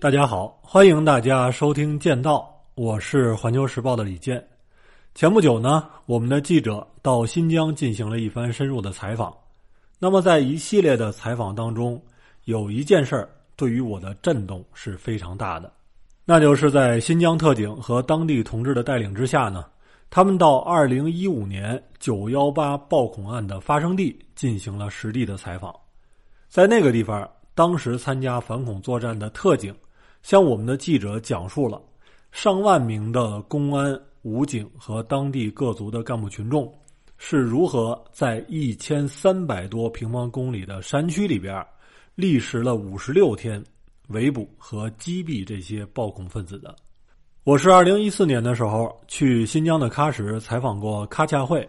大家好，欢迎大家收听《剑道》，我是环球时报的李健。前不久呢，我们的记者到新疆进行了一番深入的采访。那么，在一系列的采访当中，有一件事儿对于我的震动是非常大的，那就是在新疆特警和当地同志的带领之下呢，他们到二零一五年九幺八暴恐案的发生地进行了实地的采访，在那个地方。当时参加反恐作战的特警，向我们的记者讲述了上万名的公安、武警和当地各族的干部群众是如何在一千三百多平方公里的山区里边，历时了五十六天围捕和击毙这些暴恐分子的。我是二零一四年的时候去新疆的喀什采访过喀恰会，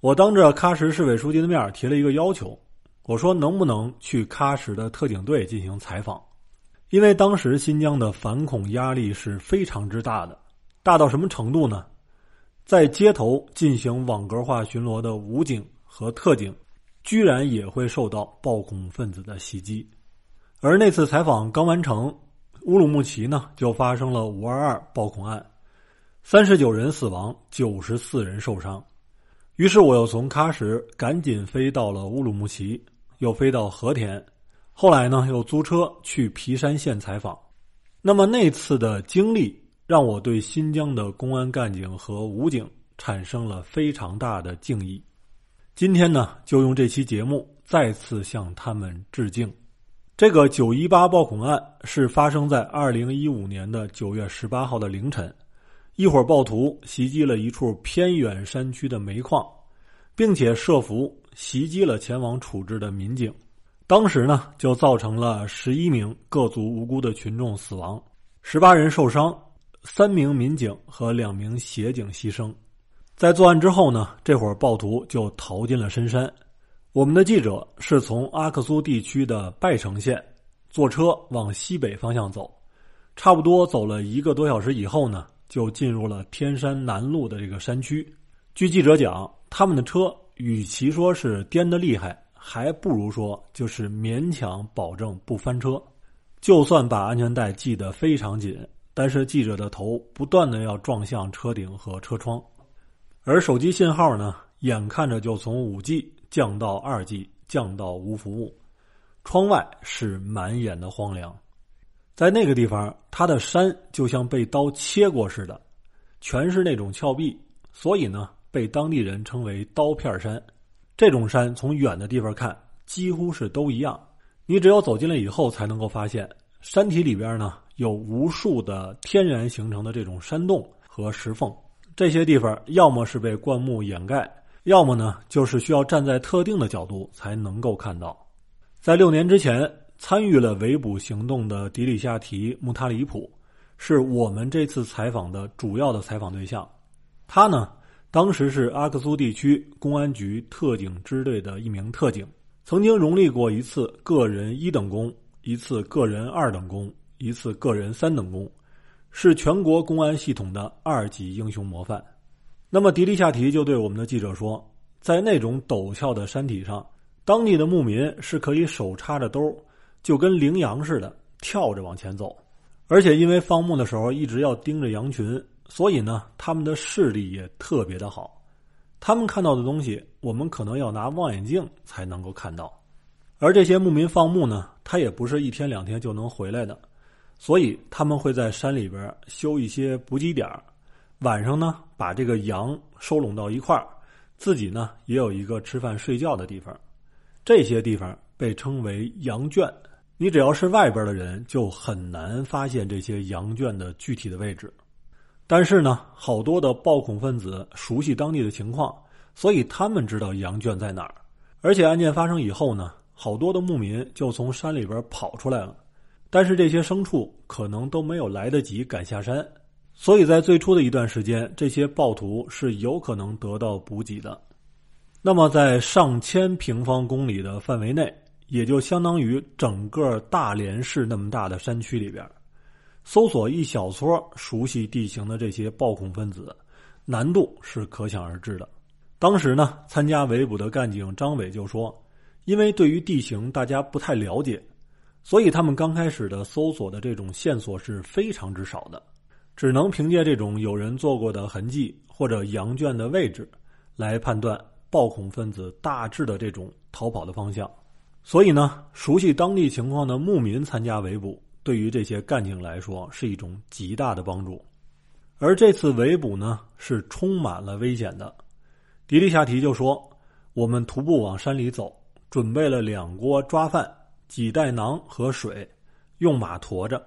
我当着喀什市委书记的面提了一个要求。我说能不能去喀什的特警队进行采访？因为当时新疆的反恐压力是非常之大的，大到什么程度呢？在街头进行网格化巡逻的武警和特警，居然也会受到暴恐分子的袭击。而那次采访刚完成，乌鲁木齐呢就发生了五二二暴恐案，三十九人死亡，九十四人受伤。于是我又从喀什赶紧飞到了乌鲁木齐。又飞到和田，后来呢，又租车去皮山县采访。那么那次的经历让我对新疆的公安干警和武警产生了非常大的敬意。今天呢，就用这期节目再次向他们致敬。这个九一八暴恐案是发生在二零一五年的九月十八号的凌晨，一伙暴徒袭击了一处偏远山区的煤矿，并且设伏。袭击了前往处置的民警，当时呢就造成了十一名各族无辜的群众死亡，十八人受伤，三名民警和两名协警牺牲。在作案之后呢，这伙暴徒就逃进了深山。我们的记者是从阿克苏地区的拜城县坐车往西北方向走，差不多走了一个多小时以后呢，就进入了天山南路的这个山区。据记者讲，他们的车。与其说是颠得厉害，还不如说就是勉强保证不翻车。就算把安全带系得非常紧，但是记者的头不断的要撞向车顶和车窗，而手机信号呢，眼看着就从五 G 降到二 G，降到无服务。窗外是满眼的荒凉，在那个地方，它的山就像被刀切过似的，全是那种峭壁，所以呢。被当地人称为“刀片山”，这种山从远的地方看几乎是都一样。你只有走进来以后，才能够发现山体里边呢有无数的天然形成的这种山洞和石缝。这些地方要么是被灌木掩盖，要么呢就是需要站在特定的角度才能够看到。在六年之前参与了围捕行动的迪里夏提·穆塔里普，是我们这次采访的主要的采访对象。他呢？当时是阿克苏地区公安局特警支队的一名特警，曾经荣立过一次个人一等功，一次个人二等功，一次个人三等功，是全国公安系统的二级英雄模范。那么迪丽夏提就对我们的记者说，在那种陡峭的山体上，当地的牧民是可以手插着兜，就跟羚羊似的跳着往前走，而且因为放牧的时候一直要盯着羊群。所以呢，他们的视力也特别的好，他们看到的东西，我们可能要拿望远镜才能够看到。而这些牧民放牧呢，他也不是一天两天就能回来的，所以他们会在山里边修一些补给点晚上呢把这个羊收拢到一块儿，自己呢也有一个吃饭睡觉的地方。这些地方被称为羊圈，你只要是外边的人，就很难发现这些羊圈的具体的位置。但是呢，好多的暴恐分子熟悉当地的情况，所以他们知道羊圈在哪儿。而且案件发生以后呢，好多的牧民就从山里边跑出来了。但是这些牲畜可能都没有来得及赶下山，所以在最初的一段时间，这些暴徒是有可能得到补给的。那么，在上千平方公里的范围内，也就相当于整个大连市那么大的山区里边。搜索一小撮熟悉地形的这些暴恐分子，难度是可想而知的。当时呢，参加围捕的干警张伟就说：“因为对于地形大家不太了解，所以他们刚开始的搜索的这种线索是非常之少的，只能凭借这种有人做过的痕迹或者羊圈的位置来判断暴恐分子大致的这种逃跑的方向。所以呢，熟悉当地情况的牧民参加围捕，对于这些干警来说是一种极大的帮助。而这次围捕呢，是充满了危险的。迪丽夏提就说：“我们徒步往山里走，准备了两锅抓饭、几袋馕和水，用马驮着。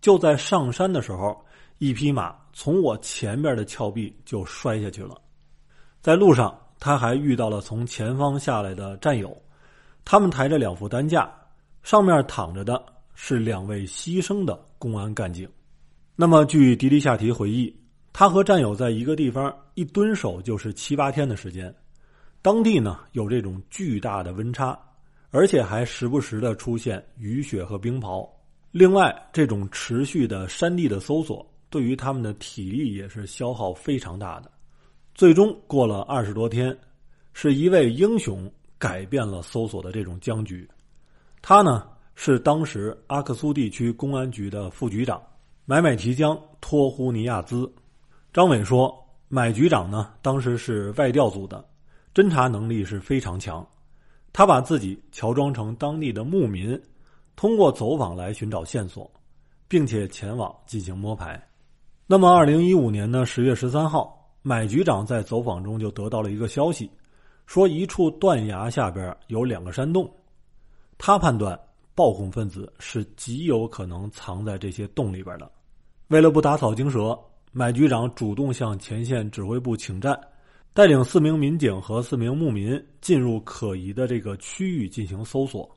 就在上山的时候，一匹马从我前面的峭壁就摔下去了。在路上，他还遇到了从前方下来的战友。”他们抬着两副担架，上面躺着的是两位牺牲的公安干警。那么，据迪利夏提回忆，他和战友在一个地方一蹲守就是七八天的时间。当地呢有这种巨大的温差，而且还时不时的出现雨雪和冰雹。另外，这种持续的山地的搜索对于他们的体力也是消耗非常大的。最终过了二十多天，是一位英雄。改变了搜索的这种僵局。他呢是当时阿克苏地区公安局的副局长买买提江托呼尼亚兹。张伟说，买局长呢当时是外调组的，侦查能力是非常强。他把自己乔装成当地的牧民，通过走访来寻找线索，并且前往进行摸排。那么，二零一五年的十月十三号，买局长在走访中就得到了一个消息。说一处断崖下边有两个山洞，他判断暴恐分子是极有可能藏在这些洞里边的。为了不打草惊蛇，麦局长主动向前线指挥部请战，带领四名民警和四名牧民进入可疑的这个区域进行搜索。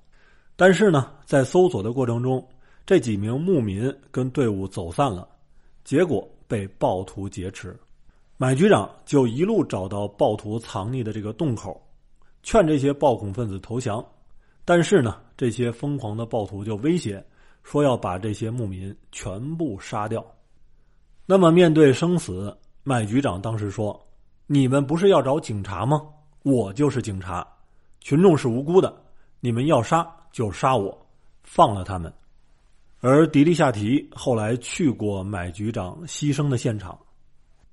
但是呢，在搜索的过程中，这几名牧民跟队伍走散了，结果被暴徒劫持。买局长就一路找到暴徒藏匿的这个洞口，劝这些暴恐分子投降。但是呢，这些疯狂的暴徒就威胁说要把这些牧民全部杀掉。那么面对生死，麦局长当时说：“你们不是要找警察吗？我就是警察，群众是无辜的，你们要杀就杀我，放了他们。”而迪利夏提后来去过麦局长牺牲的现场。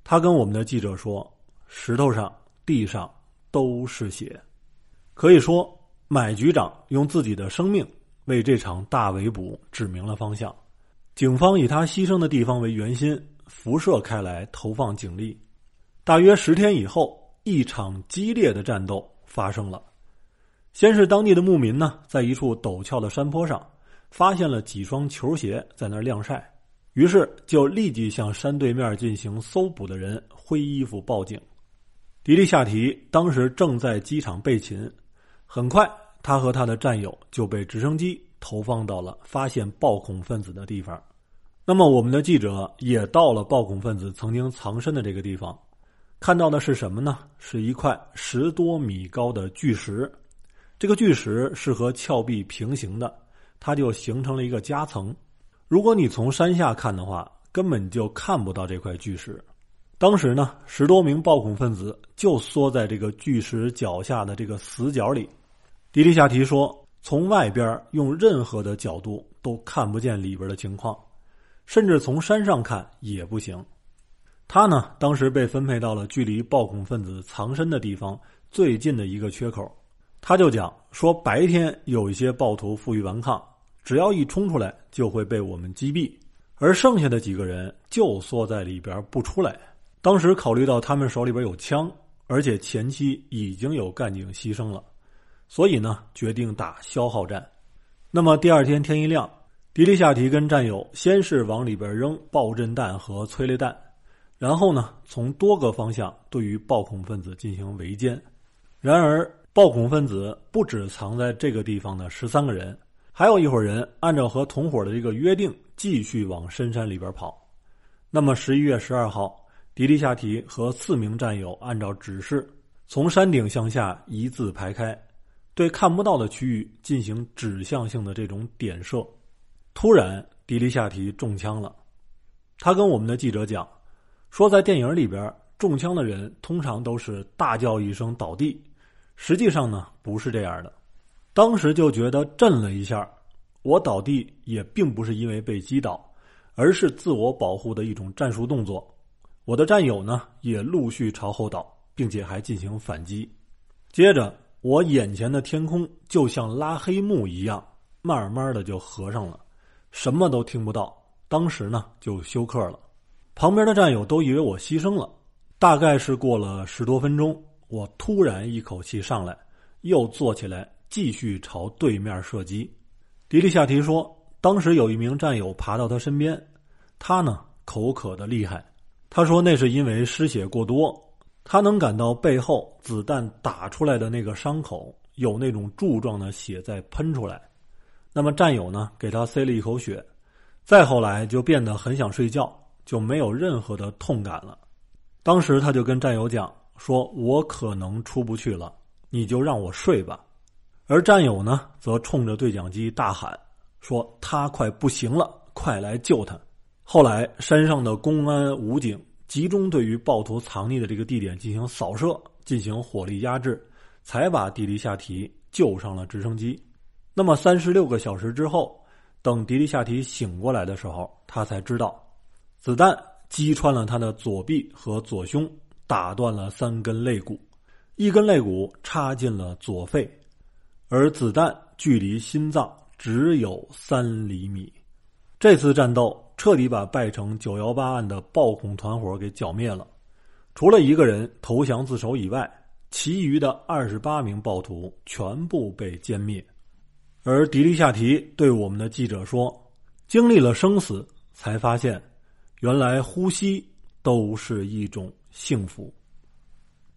他跟我们的记者说：“石头上、地上都是血，可以说，买局长用自己的生命为这场大围捕指明了方向。警方以他牺牲的地方为圆心，辐射开来，投放警力。大约十天以后，一场激烈的战斗发生了。先是当地的牧民呢，在一处陡峭的山坡上，发现了几双球鞋在那儿晾晒。”于是就立即向山对面进行搜捕的人挥衣服报警。迪利夏提当时正在机场备勤，很快他和他的战友就被直升机投放到了发现暴恐分子的地方。那么我们的记者也到了暴恐分子曾经藏身的这个地方，看到的是什么呢？是一块十多米高的巨石，这个巨石是和峭壁平行的，它就形成了一个夹层。如果你从山下看的话，根本就看不到这块巨石。当时呢，十多名暴恐分子就缩在这个巨石脚下的这个死角里。迪利夏提说，从外边用任何的角度都看不见里边的情况，甚至从山上看也不行。他呢，当时被分配到了距离暴恐分子藏身的地方最近的一个缺口。他就讲说，白天有一些暴徒负隅顽抗。只要一冲出来，就会被我们击毙，而剩下的几个人就缩在里边不出来。当时考虑到他们手里边有枪，而且前期已经有干警牺牲了，所以呢，决定打消耗战。那么第二天天一亮，迪丽夏提跟战友先是往里边扔爆震弹和催泪弹，然后呢，从多个方向对于暴恐分子进行围歼。然而，暴恐分子不止藏在这个地方的十三个人。还有一伙人按照和同伙的这个约定，继续往深山里边跑。那么十一月十二号，迪利夏提和四名战友按照指示，从山顶向下一字排开，对看不到的区域进行指向性的这种点射。突然，迪利夏提中枪了。他跟我们的记者讲，说在电影里边中枪的人通常都是大叫一声倒地，实际上呢不是这样的。当时就觉得震了一下，我倒地也并不是因为被击倒，而是自我保护的一种战术动作。我的战友呢也陆续朝后倒，并且还进行反击。接着，我眼前的天空就像拉黑幕一样，慢慢的就合上了，什么都听不到。当时呢就休克了。旁边的战友都以为我牺牲了。大概是过了十多分钟，我突然一口气上来，又坐起来继续朝对面射击。迪丽夏提说，当时有一名战友爬到他身边，他呢口渴的厉害。他说那是因为失血过多，他能感到背后子弹打出来的那个伤口有那种柱状的血在喷出来。那么战友呢给他塞了一口血，再后来就变得很想睡觉，就没有任何的痛感了。当时他就跟战友讲说：“我可能出不去了，你就让我睡吧。”而战友呢，则冲着对讲机大喊说：“他快不行了，快来救他！”后来山上的公安武警集中对于暴徒藏匿的这个地点进行扫射，进行火力压制，才把迪丽夏提救上了直升机。那么三十六个小时之后，等迪丽夏提醒过来的时候，他才知道子弹。击穿了他的左臂和左胸，打断了三根肋骨，一根肋骨插进了左肺，而子弹距离心脏只有三厘米。这次战斗彻底把拜城九幺八案的暴恐团伙给剿灭了，除了一个人投降自首以外，其余的二十八名暴徒全部被歼灭。而迪丽夏提对我们的记者说：“经历了生死，才发现。”原来呼吸都是一种幸福。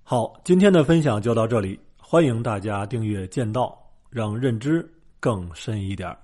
好，今天的分享就到这里，欢迎大家订阅《剑道》，让认知更深一点。